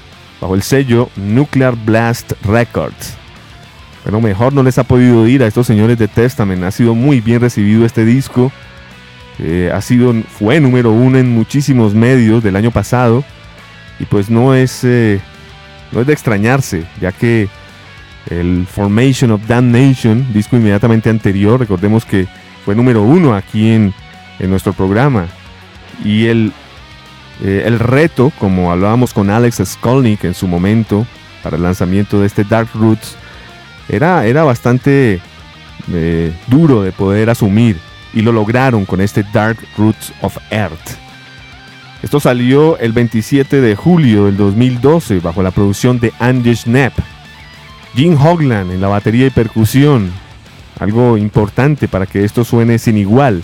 bajo el sello Nuclear Blast Records. Pero mejor no les ha podido ir a estos señores de Testament. Ha sido muy bien recibido este disco. Eh, ha sido, fue número uno en muchísimos medios del año pasado y pues no es, eh, no es de extrañarse, ya que el Formation of Damnation, disco inmediatamente anterior, recordemos que fue número uno aquí en, en nuestro programa. Y el, eh, el reto, como hablábamos con Alex Skolnick en su momento, para el lanzamiento de este Dark Roots, era, era bastante eh, duro de poder asumir. Y lo lograron con este Dark Roots of Earth. Esto salió el 27 de julio del 2012 bajo la producción de Andy Schnapp. Jim Hogland en la batería y percusión, algo importante para que esto suene sin igual.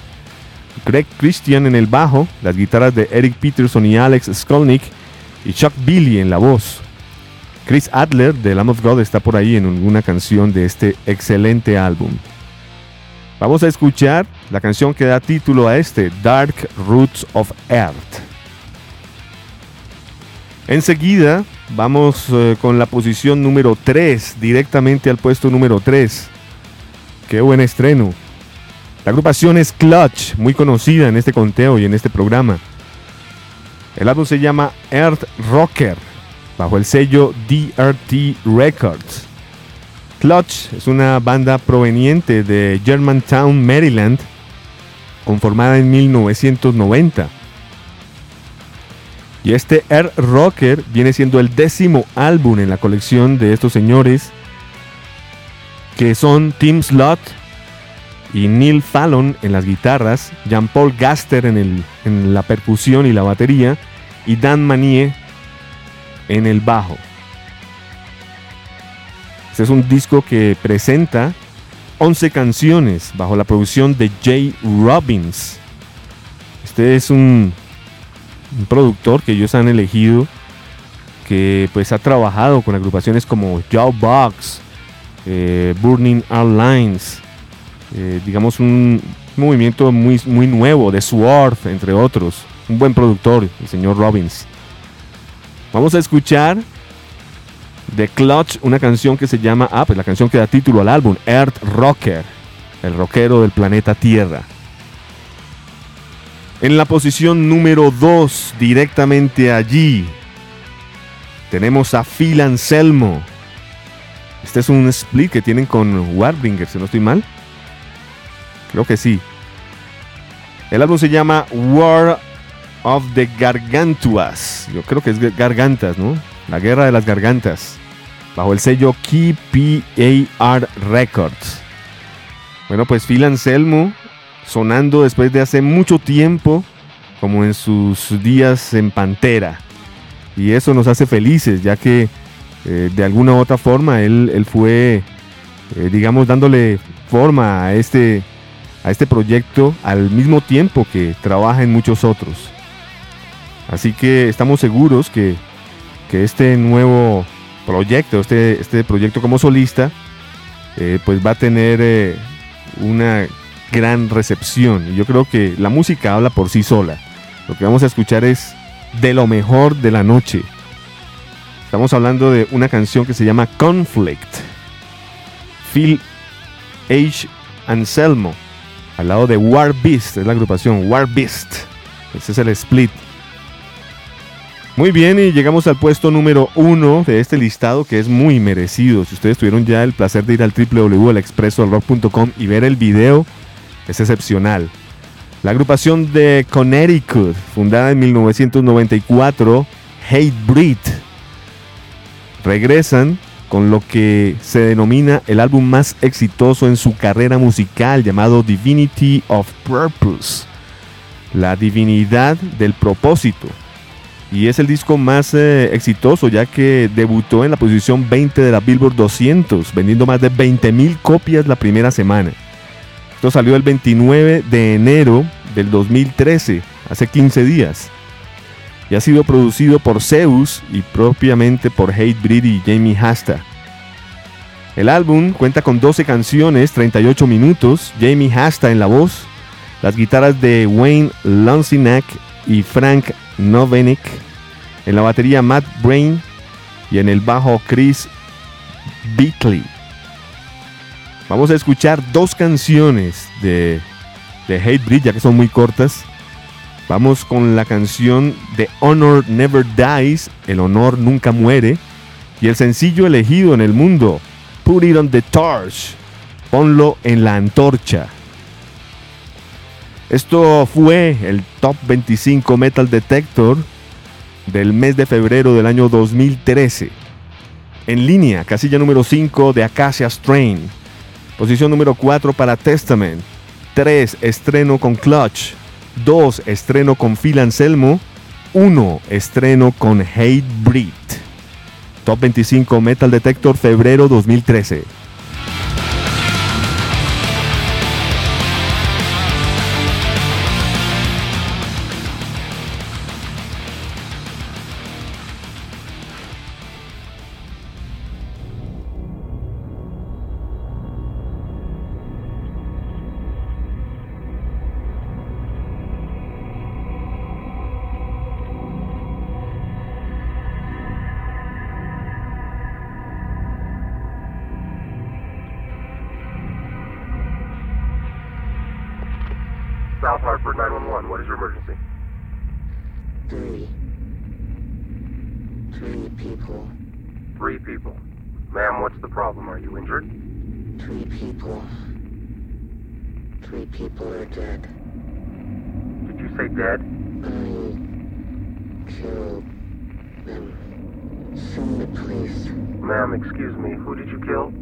Greg Christian en el bajo, las guitarras de Eric Peterson y Alex Skolnick y Chuck Billy en la voz. Chris Adler de Lamb of God está por ahí en una canción de este excelente álbum. Vamos a escuchar la canción que da título a este, Dark Roots of Earth. Enseguida vamos eh, con la posición número 3, directamente al puesto número 3. Qué buen estreno. La agrupación es Clutch, muy conocida en este conteo y en este programa. El álbum se llama Earth Rocker, bajo el sello DRT Records. Clutch es una banda proveniente de Germantown, Maryland, conformada en 1990. Y este Air Rocker viene siendo el décimo álbum en la colección de estos señores, que son Tim Slot y Neil Fallon en las guitarras, Jean-Paul Gaster en, el, en la percusión y la batería, y Dan Manier en el bajo. Este es un disco que presenta 11 canciones bajo la producción de Jay Robbins. Este es un, productor que ellos han elegido que pues ha trabajado con agrupaciones como Jawbox, eh, Burning Our Lines, eh, digamos un movimiento muy, muy nuevo de Sword, entre otros. Un buen productor, el señor Robbins. Vamos a escuchar The Clutch, una canción que se llama, ah, pues la canción que da título al álbum, Earth Rocker, el rockero del planeta Tierra. En la posición número 2, directamente allí, tenemos a Phil Anselmo. Este es un split que tienen con Warbringer, si no estoy mal. Creo que sí. El álbum se llama War of the Gargantuas. Yo creo que es Gargantas, ¿no? La guerra de las gargantas. Bajo el sello KPAR Records. Bueno, pues Phil Anselmo sonando después de hace mucho tiempo, como en sus días en Pantera. Y eso nos hace felices, ya que eh, de alguna u otra forma él, fue, eh, digamos, dándole forma a este, a este proyecto al mismo tiempo que trabaja en muchos otros. Así que estamos seguros que, que este nuevo proyecto, este, este proyecto como solista, eh, pues va a tener eh, una gran recepción. Y yo creo que la música habla por sí sola. Lo que vamos a escuchar es de lo mejor de la noche. Estamos hablando de una canción que se llama Conflict. Phil H. Anselmo, al lado de War Beast, es la agrupación War Beast. Ese es el split. Muy bien, y llegamos al puesto número uno de este listado que es muy merecido. Si ustedes tuvieron ya el placer de ir al www.expresorrock.com y ver el video, es excepcional. La agrupación de Connecticut, fundada en 1994, Hate Breed, regresan con lo que se denomina el álbum más exitoso en su carrera musical llamado Divinity of Purpose, la divinidad del propósito. Y es el disco más eh, exitoso ya que debutó en la posición 20 de la Billboard 200, vendiendo más de 20.000 copias la primera semana. Esto salió el 29 de enero del 2013, hace 15 días. Y ha sido producido por Zeus y propiamente por Hatebreed y Jamie Hasta. El álbum cuenta con 12 canciones, 38 minutos, Jamie Hasta en la voz, las guitarras de Wayne Lonsinak y Frank Novenik, en la batería Matt Brain y en el bajo Chris Beatley. Vamos a escuchar dos canciones de, de Hatebreed, ya que son muy cortas. Vamos con la canción The Honor Never Dies, El honor nunca muere, y el sencillo elegido en el mundo, Put It on the Torch, ponlo en la antorcha. Esto fue el Top 25 Metal Detector del mes de febrero del año 2013. En línea, casilla número 5 de Acacia Strain. Posición número 4 para Testament. 3 estreno con Clutch. 2 estreno con Phil Anselmo. 1 estreno con Hate Breed. Top 25 Metal Detector febrero 2013. Excuse me. Who did you kill?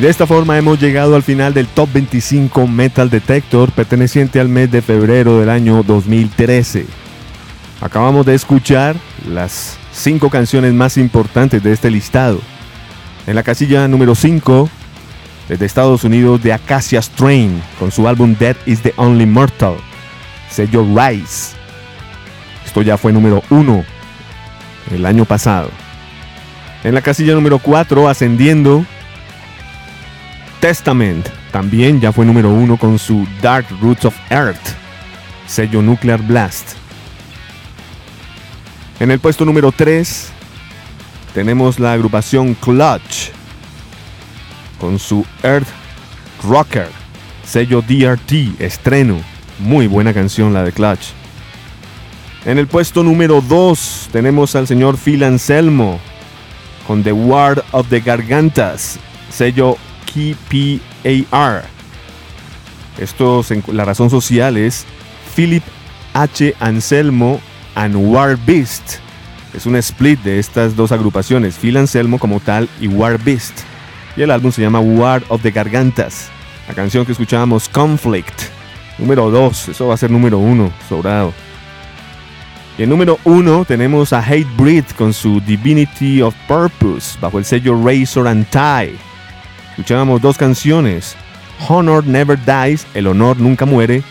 De esta forma hemos llegado al final del Top 25 Metal Detector perteneciente al mes de febrero del año 2013. Acabamos de escuchar las 5 canciones más importantes de este listado. En la casilla número 5, desde Estados Unidos, de Acacia Strain, con su álbum Death is the Only Mortal, sello Rise. Esto ya fue número 1 el año pasado. En la casilla número 4, ascendiendo, Testament también ya fue número uno con su Dark Roots of Earth, sello Nuclear Blast. En el puesto número 3 tenemos la agrupación Clutch con su Earth Rocker, sello DRT, estreno. Muy buena canción la de Clutch. En el puesto número 2 tenemos al señor Phil Anselmo con The Ward of the Gargantas, sello Esto, la razón social es Philip H. Anselmo and War Beast. Es un split de estas dos agrupaciones, Phil Anselmo como tal y War Beast. Y el álbum se llama War of the Gargantas. La canción que escuchábamos, Conflict. Número 2, eso va a ser número 1, sobrado. Y en número 1 tenemos a Hate Breed con su Divinity of Purpose bajo el sello Razor and Tie. Escuchábamos dos canciones, Honor Never Dies, El Honor Nunca Muere,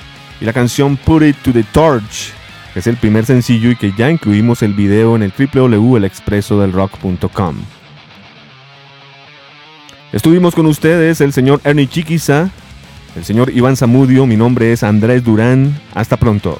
y la canción Put It to the Torch, que es el primer sencillo y que ya incluimos el video en el www.elexpresodelrock.com. Estuvimos con ustedes el señor Ernie Chiquiza, el señor Iván Zamudio, mi nombre es Andrés Durán, hasta pronto.